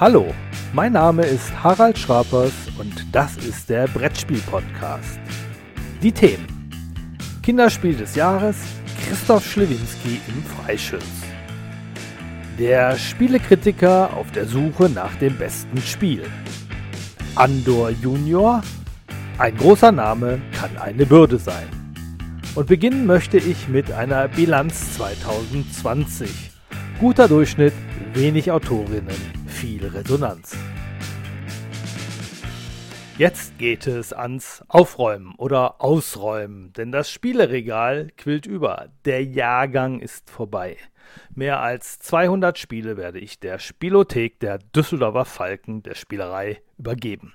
Hallo, mein Name ist Harald Schrapers und das ist der Brettspiel-Podcast. Die Themen: Kinderspiel des Jahres, Christoph Schlewinski im Freischütz. Der Spielekritiker auf der Suche nach dem besten Spiel. Andor Junior. Ein großer Name kann eine Bürde sein. Und beginnen möchte ich mit einer Bilanz 2020. Guter Durchschnitt, wenig Autorinnen, viel Resonanz. Jetzt geht es ans Aufräumen oder Ausräumen, denn das Spieleregal quillt über. Der Jahrgang ist vorbei. Mehr als 200 Spiele werde ich der Spielothek der Düsseldorfer Falken der Spielerei übergeben.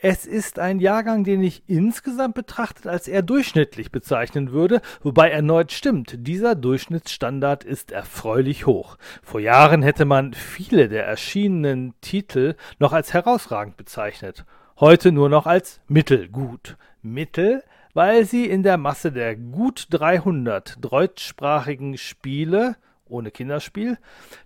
Es ist ein Jahrgang, den ich insgesamt betrachtet als eher durchschnittlich bezeichnen würde, wobei erneut stimmt, dieser Durchschnittsstandard ist erfreulich hoch. Vor Jahren hätte man viele der erschienenen Titel noch als herausragend bezeichnet, heute nur noch als mittelgut. Mittel, weil sie in der Masse der gut 300 deutschsprachigen Spiele ohne Kinderspiel,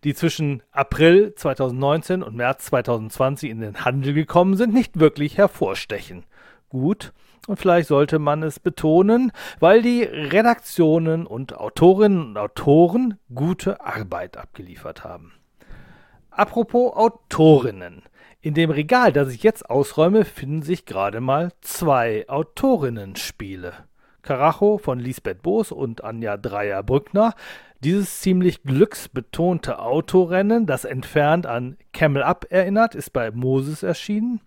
die zwischen April 2019 und März 2020 in den Handel gekommen sind, nicht wirklich hervorstechen. Gut, und vielleicht sollte man es betonen, weil die Redaktionen und Autorinnen und Autoren gute Arbeit abgeliefert haben. Apropos Autorinnen. In dem Regal, das ich jetzt ausräume, finden sich gerade mal zwei Autorinnen-Spiele. Karacho von Lisbeth Boos und Anja Dreier-Brückner dieses ziemlich glücksbetonte Autorennen, das entfernt an Camel Up erinnert, ist bei Moses erschienen.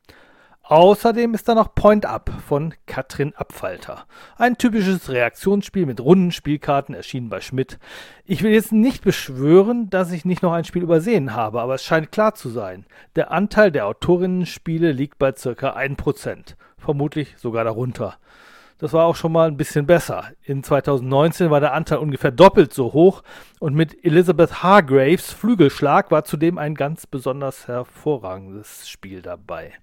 Außerdem ist da noch Point Up von Katrin Abfalter. Ein typisches Reaktionsspiel mit runden Spielkarten, erschienen bei Schmidt. Ich will jetzt nicht beschwören, dass ich nicht noch ein Spiel übersehen habe, aber es scheint klar zu sein. Der Anteil der Autorinnenspiele liegt bei circa 1%, vermutlich sogar darunter. Das war auch schon mal ein bisschen besser. In 2019 war der Anteil ungefähr doppelt so hoch und mit Elizabeth Hargraves Flügelschlag war zudem ein ganz besonders hervorragendes Spiel dabei.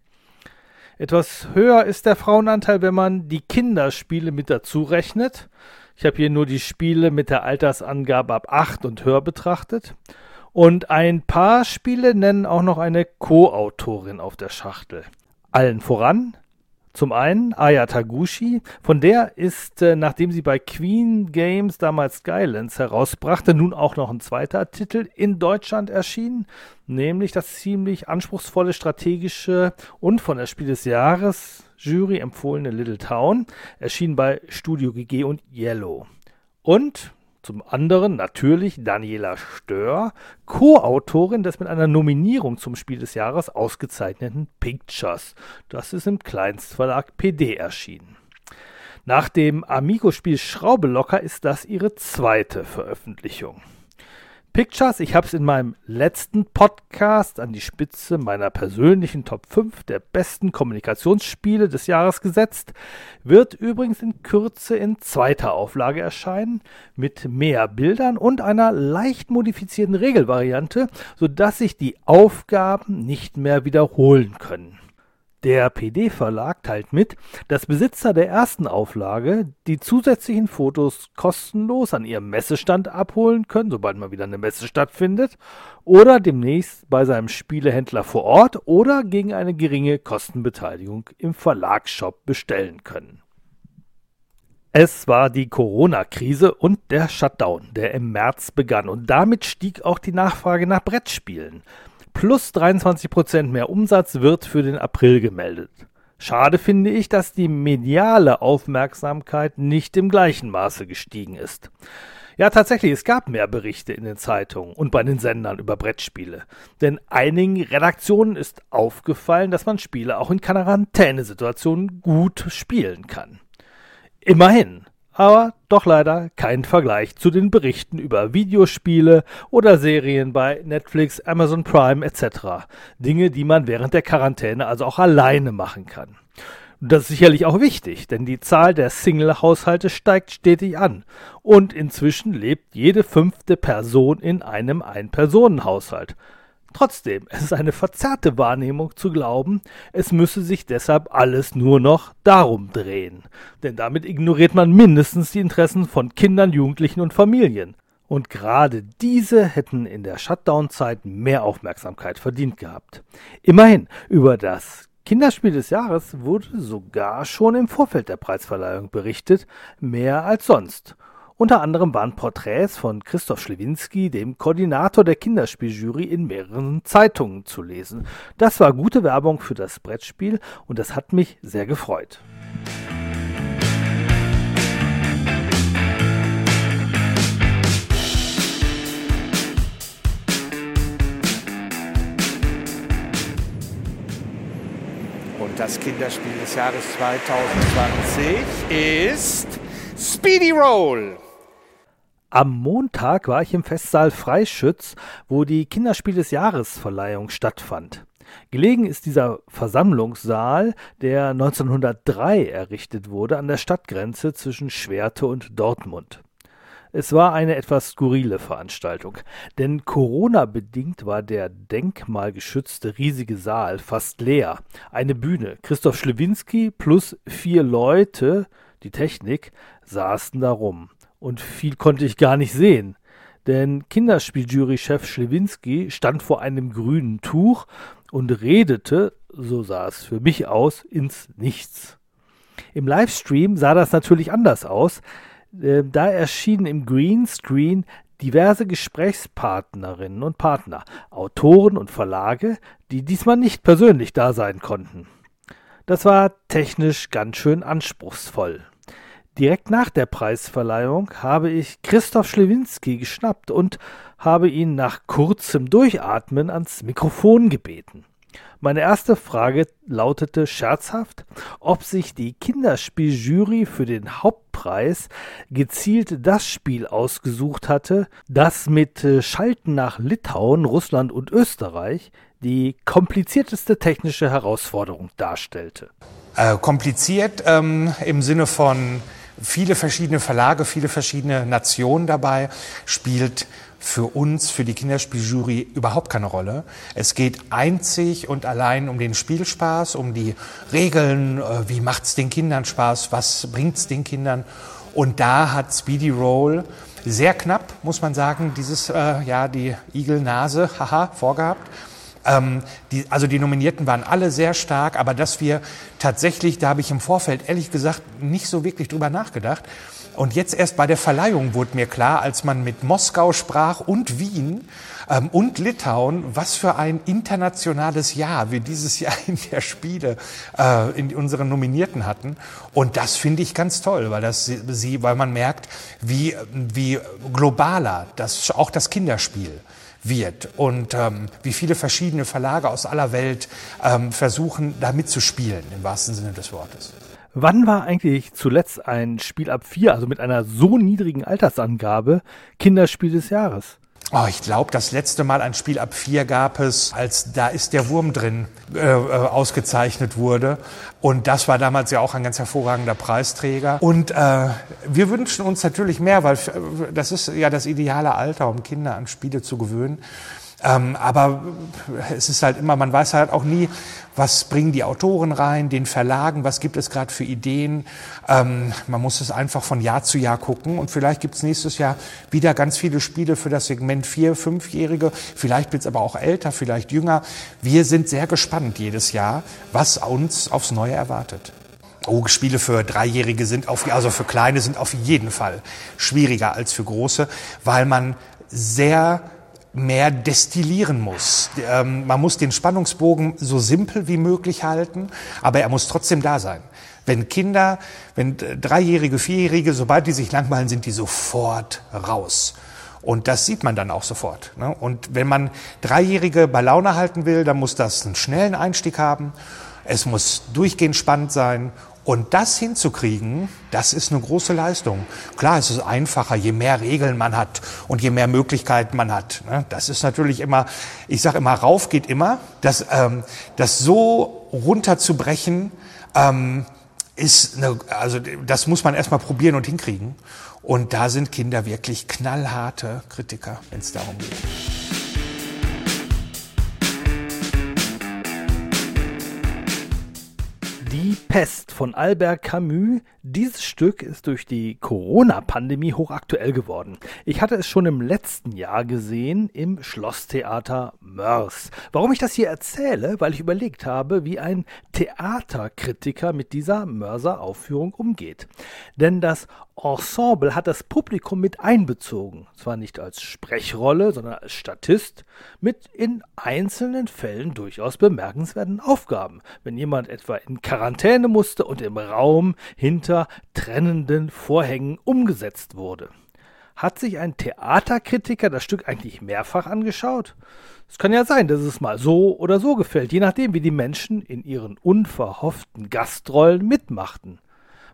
Etwas höher ist der Frauenanteil, wenn man die Kinderspiele mit dazu rechnet. Ich habe hier nur die Spiele mit der Altersangabe ab 8 und höher betrachtet. Und ein paar Spiele nennen auch noch eine Co-Autorin auf der Schachtel. Allen voran zum einen Aya Taguchi, von der ist, äh, nachdem sie bei Queen Games damals Skylands herausbrachte, nun auch noch ein zweiter Titel in Deutschland erschienen, nämlich das ziemlich anspruchsvolle strategische und von der Spiel des Jahres Jury empfohlene Little Town, erschien bei Studio GG und Yellow. Und zum anderen natürlich Daniela Stör, Co-Autorin des mit einer Nominierung zum Spiel des Jahres ausgezeichneten Pictures. Das ist im Kleinstverlag PD erschienen. Nach dem Amigo-Spiel Schraube locker ist das ihre zweite Veröffentlichung. Pictures, ich habe es in meinem letzten Podcast an die Spitze meiner persönlichen Top 5 der besten Kommunikationsspiele des Jahres gesetzt, wird übrigens in Kürze in zweiter Auflage erscheinen, mit mehr Bildern und einer leicht modifizierten Regelvariante, sodass sich die Aufgaben nicht mehr wiederholen können. Der PD-Verlag teilt mit, dass Besitzer der ersten Auflage die zusätzlichen Fotos kostenlos an ihrem Messestand abholen können, sobald mal wieder eine Messe stattfindet, oder demnächst bei seinem Spielehändler vor Ort oder gegen eine geringe Kostenbeteiligung im Verlagsshop bestellen können. Es war die Corona-Krise und der Shutdown, der im März begann, und damit stieg auch die Nachfrage nach Brettspielen plus 23% mehr Umsatz wird für den April gemeldet. Schade finde ich, dass die mediale Aufmerksamkeit nicht im gleichen Maße gestiegen ist. Ja, tatsächlich, es gab mehr Berichte in den Zeitungen und bei den Sendern über Brettspiele. Denn einigen Redaktionen ist aufgefallen, dass man Spiele auch in Quarantänesituationen gut spielen kann. Immerhin aber doch leider kein Vergleich zu den Berichten über Videospiele oder Serien bei Netflix, Amazon Prime etc. Dinge, die man während der Quarantäne also auch alleine machen kann. das ist sicherlich auch wichtig, denn die Zahl der Single-Haushalte steigt stetig an und inzwischen lebt jede fünfte Person in einem Ein-Personen-Haushalt. Trotzdem, es ist eine verzerrte Wahrnehmung zu glauben, es müsse sich deshalb alles nur noch darum drehen. Denn damit ignoriert man mindestens die Interessen von Kindern, Jugendlichen und Familien. Und gerade diese hätten in der Shutdown-Zeit mehr Aufmerksamkeit verdient gehabt. Immerhin, über das Kinderspiel des Jahres wurde sogar schon im Vorfeld der Preisverleihung berichtet, mehr als sonst. Unter anderem waren Porträts von Christoph Schlewinski, dem Koordinator der Kinderspieljury, in mehreren Zeitungen zu lesen. Das war gute Werbung für das Brettspiel und das hat mich sehr gefreut. Und das Kinderspiel des Jahres 2020 ist Speedy Roll. Am Montag war ich im Festsaal Freischütz, wo die Kinderspiel des Jahres Verleihung stattfand. Gelegen ist dieser Versammlungssaal, der 1903 errichtet wurde, an der Stadtgrenze zwischen Schwerte und Dortmund. Es war eine etwas skurrile Veranstaltung, denn Corona-bedingt war der denkmalgeschützte riesige Saal fast leer. Eine Bühne, Christoph Schlewinski plus vier Leute, die Technik, saßen da rum und viel konnte ich gar nicht sehen. Denn Kinderspieljury-Chef Schlewinski stand vor einem grünen Tuch und redete, so sah es für mich aus, ins Nichts. Im Livestream sah das natürlich anders aus. Äh, da erschienen im Greenscreen diverse Gesprächspartnerinnen und Partner, Autoren und Verlage, die diesmal nicht persönlich da sein konnten. Das war technisch ganz schön anspruchsvoll. Direkt nach der Preisverleihung habe ich Christoph Schlewinski geschnappt und habe ihn nach kurzem Durchatmen ans Mikrofon gebeten. Meine erste Frage lautete scherzhaft, ob sich die Kinderspieljury für den Hauptpreis gezielt das Spiel ausgesucht hatte, das mit äh, Schalten nach Litauen, Russland und Österreich die komplizierteste technische Herausforderung darstellte. Äh, kompliziert ähm, im Sinne von viele verschiedene Verlage, viele verschiedene Nationen dabei, spielt für uns, für die Kinderspieljury überhaupt keine Rolle. Es geht einzig und allein um den Spielspaß, um die Regeln, äh, wie macht's den Kindern Spaß, was bringt's den Kindern. Und da hat Speedy Roll sehr knapp, muss man sagen, dieses, äh, ja, die Igelnase, haha, vorgehabt. Ähm, die, also die Nominierten waren alle sehr stark, aber dass wir tatsächlich, da habe ich im Vorfeld ehrlich gesagt nicht so wirklich drüber nachgedacht. Und jetzt erst bei der Verleihung wurde mir klar, als man mit Moskau sprach und Wien ähm, und Litauen, was für ein internationales Jahr wir dieses Jahr in der Spiele äh, in unseren Nominierten hatten. Und das finde ich ganz toll, weil das sie, weil man merkt, wie wie globaler das auch das Kinderspiel wird und ähm, wie viele verschiedene Verlage aus aller Welt ähm, versuchen, da mitzuspielen, im wahrsten Sinne des Wortes. Wann war eigentlich zuletzt ein Spiel ab vier, also mit einer so niedrigen Altersangabe, Kinderspiel des Jahres? Oh, ich glaube, das letzte Mal ein Spiel ab vier gab es, als da ist der Wurm drin äh, äh, ausgezeichnet wurde. Und das war damals ja auch ein ganz hervorragender Preisträger. Und äh, wir wünschen uns natürlich mehr, weil äh, das ist ja das ideale Alter, um Kinder an Spiele zu gewöhnen. Ähm, aber es ist halt immer, man weiß halt auch nie, was bringen die Autoren rein, den Verlagen, was gibt es gerade für Ideen. Ähm, man muss es einfach von Jahr zu Jahr gucken und vielleicht gibt es nächstes Jahr wieder ganz viele Spiele für das Segment vier, fünfjährige. Vielleicht wird es aber auch älter, vielleicht jünger. Wir sind sehr gespannt jedes Jahr, was uns aufs Neue erwartet. Oh, Spiele für Dreijährige sind auf, also für Kleine sind auf jeden Fall schwieriger als für Große, weil man sehr mehr destillieren muss. Ähm, man muss den Spannungsbogen so simpel wie möglich halten, aber er muss trotzdem da sein. Wenn Kinder, wenn Dreijährige, Vierjährige, sobald die sich langweilen, sind die sofort raus. Und das sieht man dann auch sofort. Ne? Und wenn man Dreijährige bei Laune halten will, dann muss das einen schnellen Einstieg haben. Es muss durchgehend spannend sein und das hinzukriegen, das ist eine große Leistung. Klar, es ist einfacher, je mehr Regeln man hat und je mehr Möglichkeiten man hat. Ne? Das ist natürlich immer, ich sage immer, rauf geht immer. Das, ähm, das so runterzubrechen, ähm, ist eine, also das muss man erstmal probieren und hinkriegen. Und da sind Kinder wirklich knallharte Kritiker, wenn es darum geht. Die Pest von Albert Camus. Dieses Stück ist durch die Corona-Pandemie hochaktuell geworden. Ich hatte es schon im letzten Jahr gesehen im Schlosstheater Mörs. Warum ich das hier erzähle? Weil ich überlegt habe, wie ein Theaterkritiker mit dieser Mörser Aufführung umgeht. Denn das Ensemble hat das Publikum mit einbezogen. Zwar nicht als Sprechrolle, sondern als Statist mit in einzelnen Fällen durchaus bemerkenswerten Aufgaben. Wenn jemand etwa in Quarantäne musste und im Raum hinter trennenden Vorhängen umgesetzt wurde. Hat sich ein Theaterkritiker das Stück eigentlich mehrfach angeschaut? Es kann ja sein, dass es mal so oder so gefällt, je nachdem, wie die Menschen in ihren unverhofften Gastrollen mitmachten.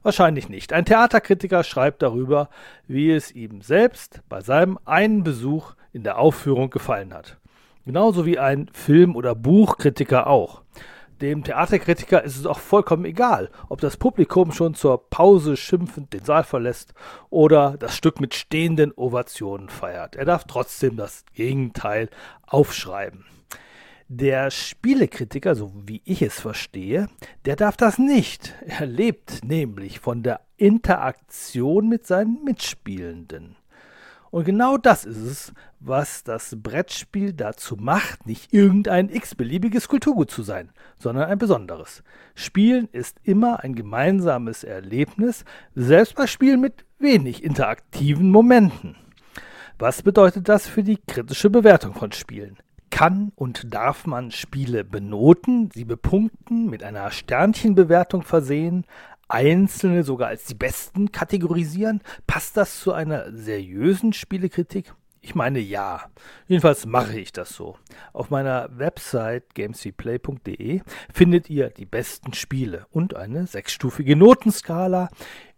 Wahrscheinlich nicht. Ein Theaterkritiker schreibt darüber, wie es ihm selbst bei seinem einen Besuch in der Aufführung gefallen hat. Genauso wie ein Film- oder Buchkritiker auch. Dem Theaterkritiker ist es auch vollkommen egal, ob das Publikum schon zur Pause schimpfend den Saal verlässt oder das Stück mit stehenden Ovationen feiert. Er darf trotzdem das Gegenteil aufschreiben. Der Spielekritiker, so wie ich es verstehe, der darf das nicht. Er lebt nämlich von der Interaktion mit seinen Mitspielenden. Und genau das ist es, was das Brettspiel dazu macht, nicht irgendein x-beliebiges Kulturgut zu sein, sondern ein besonderes. Spielen ist immer ein gemeinsames Erlebnis, selbst bei Spielen mit wenig interaktiven Momenten. Was bedeutet das für die kritische Bewertung von Spielen? Kann und darf man Spiele benoten, sie bepunkten, mit einer Sternchenbewertung versehen, einzelne sogar als die besten kategorisieren? Passt das zu einer seriösen Spielekritik? Ich meine ja. Jedenfalls mache ich das so. Auf meiner Website gamesweplay.de findet ihr die besten Spiele und eine sechsstufige Notenskala.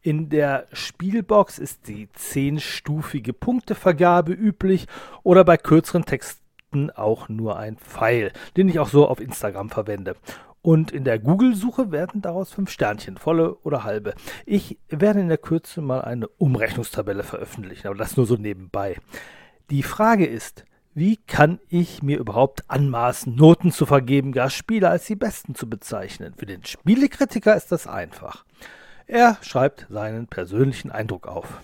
In der Spielbox ist die zehnstufige Punktevergabe üblich oder bei kürzeren Texten auch nur ein Pfeil, den ich auch so auf Instagram verwende. Und in der Google-Suche werden daraus fünf Sternchen, volle oder halbe. Ich werde in der Kürze mal eine Umrechnungstabelle veröffentlichen, aber das nur so nebenbei. Die Frage ist, wie kann ich mir überhaupt anmaßen, Noten zu vergeben, gar Spiele als die besten zu bezeichnen? Für den Spielekritiker ist das einfach. Er schreibt seinen persönlichen Eindruck auf.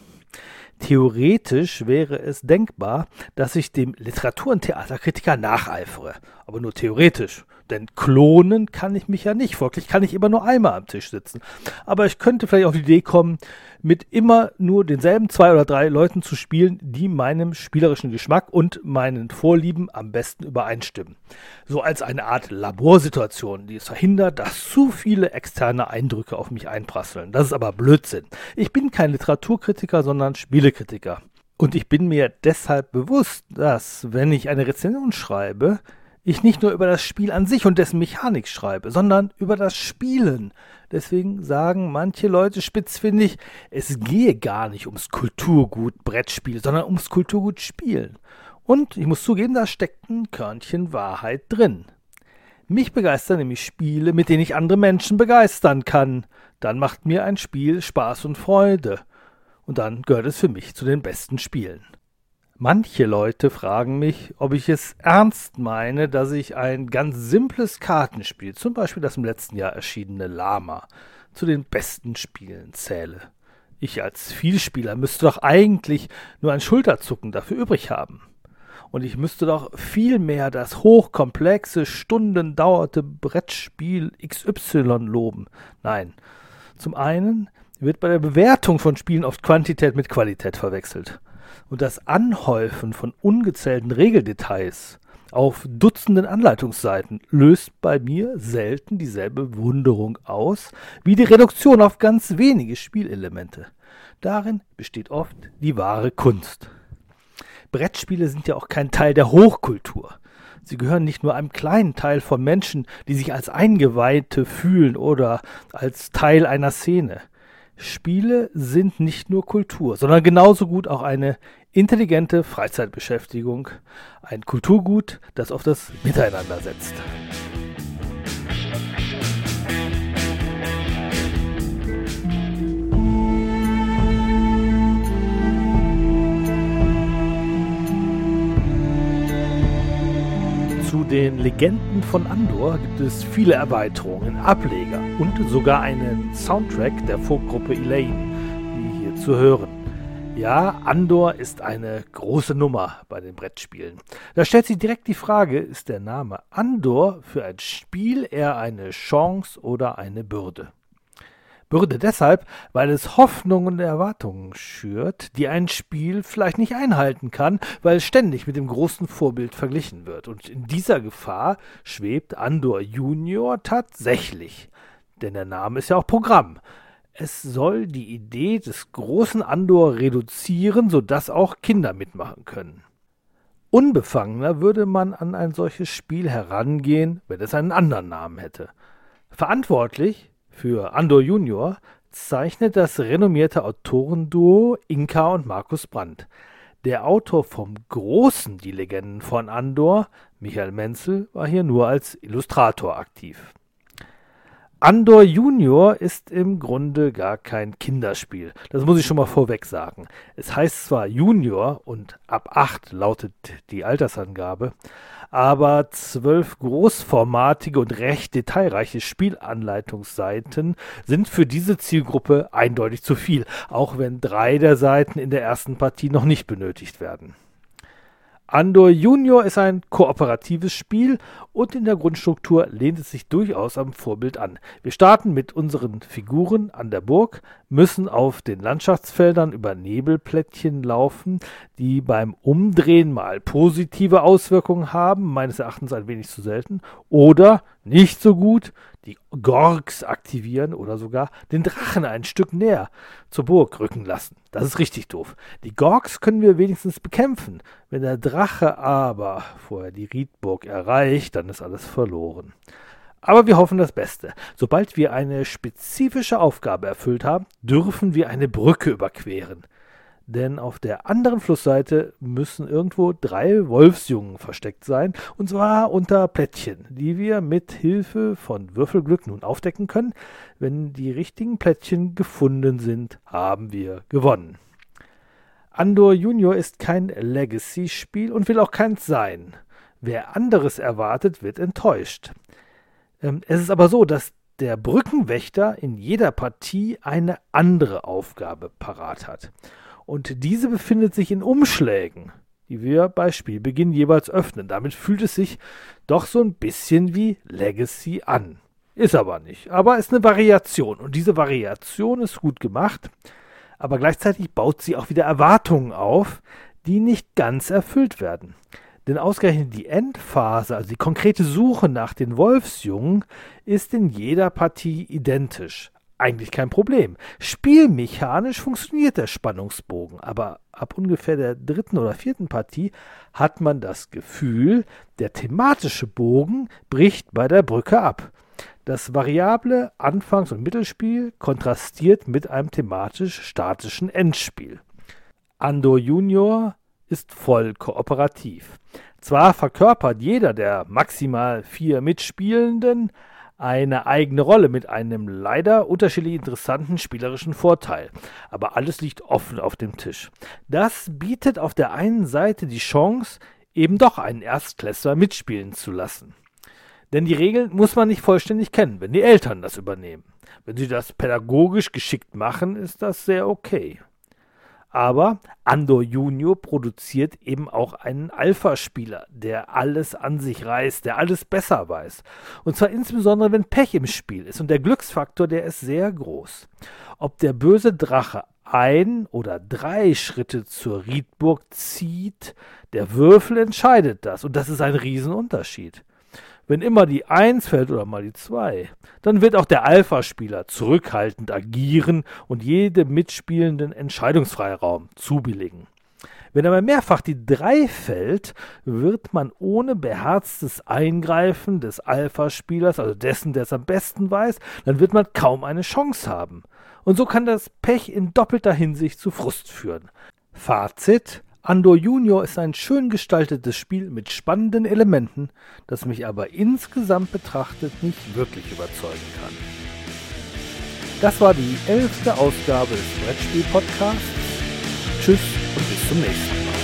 Theoretisch wäre es denkbar, dass ich dem Literatur- und Theaterkritiker nacheifere, aber nur theoretisch. Denn klonen kann ich mich ja nicht. Folglich kann ich immer nur einmal am Tisch sitzen. Aber ich könnte vielleicht auf die Idee kommen, mit immer nur denselben zwei oder drei Leuten zu spielen, die meinem spielerischen Geschmack und meinen Vorlieben am besten übereinstimmen. So als eine Art Laborsituation, die es verhindert, dass zu viele externe Eindrücke auf mich einprasseln. Das ist aber Blödsinn. Ich bin kein Literaturkritiker, sondern Spielekritiker. Und ich bin mir deshalb bewusst, dass, wenn ich eine Rezension schreibe, ich nicht nur über das Spiel an sich und dessen Mechanik schreibe, sondern über das Spielen. Deswegen sagen manche Leute spitzfindig, es gehe gar nicht ums Kulturgut Brettspiel, sondern ums Kulturgut Spielen. Und ich muss zugeben, da steckt ein Körnchen Wahrheit drin. Mich begeistern nämlich Spiele, mit denen ich andere Menschen begeistern kann. Dann macht mir ein Spiel Spaß und Freude. Und dann gehört es für mich zu den besten Spielen. Manche Leute fragen mich, ob ich es ernst meine, dass ich ein ganz simples Kartenspiel, zum Beispiel das im letzten Jahr erschienene Lama, zu den besten Spielen zähle. Ich als Vielspieler müsste doch eigentlich nur ein Schulterzucken dafür übrig haben. Und ich müsste doch viel mehr das hochkomplexe, stundendauerte Brettspiel XY loben. Nein. Zum einen wird bei der Bewertung von Spielen oft Quantität mit Qualität verwechselt und das Anhäufen von ungezählten Regeldetails auf Dutzenden Anleitungsseiten löst bei mir selten dieselbe Wunderung aus wie die Reduktion auf ganz wenige Spielelemente. Darin besteht oft die wahre Kunst. Brettspiele sind ja auch kein Teil der Hochkultur. Sie gehören nicht nur einem kleinen Teil von Menschen, die sich als Eingeweihte fühlen oder als Teil einer Szene. Spiele sind nicht nur Kultur, sondern genauso gut auch eine intelligente Freizeitbeschäftigung, ein Kulturgut, das auf das Miteinander setzt. Den Legenden von Andor gibt es viele Erweiterungen, Ableger und sogar einen Soundtrack der Folkgruppe Elaine, wie hier zu hören. Ja, Andor ist eine große Nummer bei den Brettspielen. Da stellt sich direkt die Frage, ist der Name Andor für ein Spiel eher eine Chance oder eine Bürde? Bürde deshalb, weil es Hoffnungen und Erwartungen schürt, die ein Spiel vielleicht nicht einhalten kann, weil es ständig mit dem großen Vorbild verglichen wird. Und in dieser Gefahr schwebt Andor Junior tatsächlich. Denn der Name ist ja auch Programm. Es soll die Idee des großen Andor reduzieren, sodass auch Kinder mitmachen können. Unbefangener würde man an ein solches Spiel herangehen, wenn es einen anderen Namen hätte. Verantwortlich für Andor Junior zeichnet das renommierte Autorenduo Inka und Markus Brandt. Der Autor vom Großen Die Legenden von Andor, Michael Menzel, war hier nur als Illustrator aktiv. Andor Junior ist im Grunde gar kein Kinderspiel. Das muss ich schon mal vorweg sagen. Es heißt zwar Junior und ab 8 lautet die Altersangabe, aber zwölf großformatige und recht detailreiche Spielanleitungsseiten sind für diese Zielgruppe eindeutig zu viel, auch wenn drei der Seiten in der ersten Partie noch nicht benötigt werden. Andor Junior ist ein kooperatives Spiel und in der Grundstruktur lehnt es sich durchaus am Vorbild an. Wir starten mit unseren Figuren an der Burg, müssen auf den Landschaftsfeldern über Nebelplättchen laufen, die beim Umdrehen mal positive Auswirkungen haben, meines Erachtens ein wenig zu selten, oder nicht so gut, die Gorgs aktivieren oder sogar den Drachen ein Stück näher zur Burg rücken lassen. Das ist richtig doof. Die Gorgs können wir wenigstens bekämpfen. Wenn der Drache aber vorher die Riedburg erreicht, dann ist alles verloren. Aber wir hoffen das Beste. Sobald wir eine spezifische Aufgabe erfüllt haben, dürfen wir eine Brücke überqueren denn auf der anderen Flussseite müssen irgendwo drei Wolfsjungen versteckt sein, und zwar unter Plättchen, die wir mit Hilfe von Würfelglück nun aufdecken können. Wenn die richtigen Plättchen gefunden sind, haben wir gewonnen. Andor Junior ist kein Legacy-Spiel und will auch keins sein. Wer anderes erwartet, wird enttäuscht. Ähm, es ist aber so, dass der Brückenwächter in jeder Partie eine andere Aufgabe parat hat und diese befindet sich in Umschlägen, die wir bei Spielbeginn jeweils öffnen. Damit fühlt es sich doch so ein bisschen wie Legacy an. Ist aber nicht, aber ist eine Variation und diese Variation ist gut gemacht, aber gleichzeitig baut sie auch wieder Erwartungen auf, die nicht ganz erfüllt werden. Denn ausgerechnet die Endphase, also die konkrete Suche nach den Wolfsjungen, ist in jeder Partie identisch eigentlich kein Problem. Spielmechanisch funktioniert der Spannungsbogen, aber ab ungefähr der dritten oder vierten Partie hat man das Gefühl, der thematische Bogen bricht bei der Brücke ab. Das variable Anfangs- und Mittelspiel kontrastiert mit einem thematisch statischen Endspiel. Andor Junior ist voll kooperativ. Zwar verkörpert jeder der maximal vier Mitspielenden eine eigene Rolle mit einem leider unterschiedlich interessanten spielerischen Vorteil. Aber alles liegt offen auf dem Tisch. Das bietet auf der einen Seite die Chance, eben doch einen Erstklässler mitspielen zu lassen. Denn die Regeln muss man nicht vollständig kennen, wenn die Eltern das übernehmen. Wenn sie das pädagogisch geschickt machen, ist das sehr okay. Aber Andor Junior produziert eben auch einen Alpha-Spieler, der alles an sich reißt, der alles besser weiß. Und zwar insbesondere, wenn Pech im Spiel ist. Und der Glücksfaktor, der ist sehr groß. Ob der böse Drache ein oder drei Schritte zur Riedburg zieht, der Würfel entscheidet das. Und das ist ein Riesenunterschied. Wenn immer die 1 fällt oder mal die 2, dann wird auch der Alpha-Spieler zurückhaltend agieren und jedem mitspielenden Entscheidungsfreiraum zubilligen. Wenn aber mehrfach die 3 fällt, wird man ohne beherztes Eingreifen des Alpha-Spielers, also dessen, der es am besten weiß, dann wird man kaum eine Chance haben. Und so kann das Pech in doppelter Hinsicht zu Frust führen. Fazit: Andor Junior ist ein schön gestaltetes Spiel mit spannenden Elementen, das mich aber insgesamt betrachtet nicht wirklich überzeugen kann. Das war die elfte Ausgabe des Brettspiel-Podcasts. Tschüss und bis zum nächsten Mal.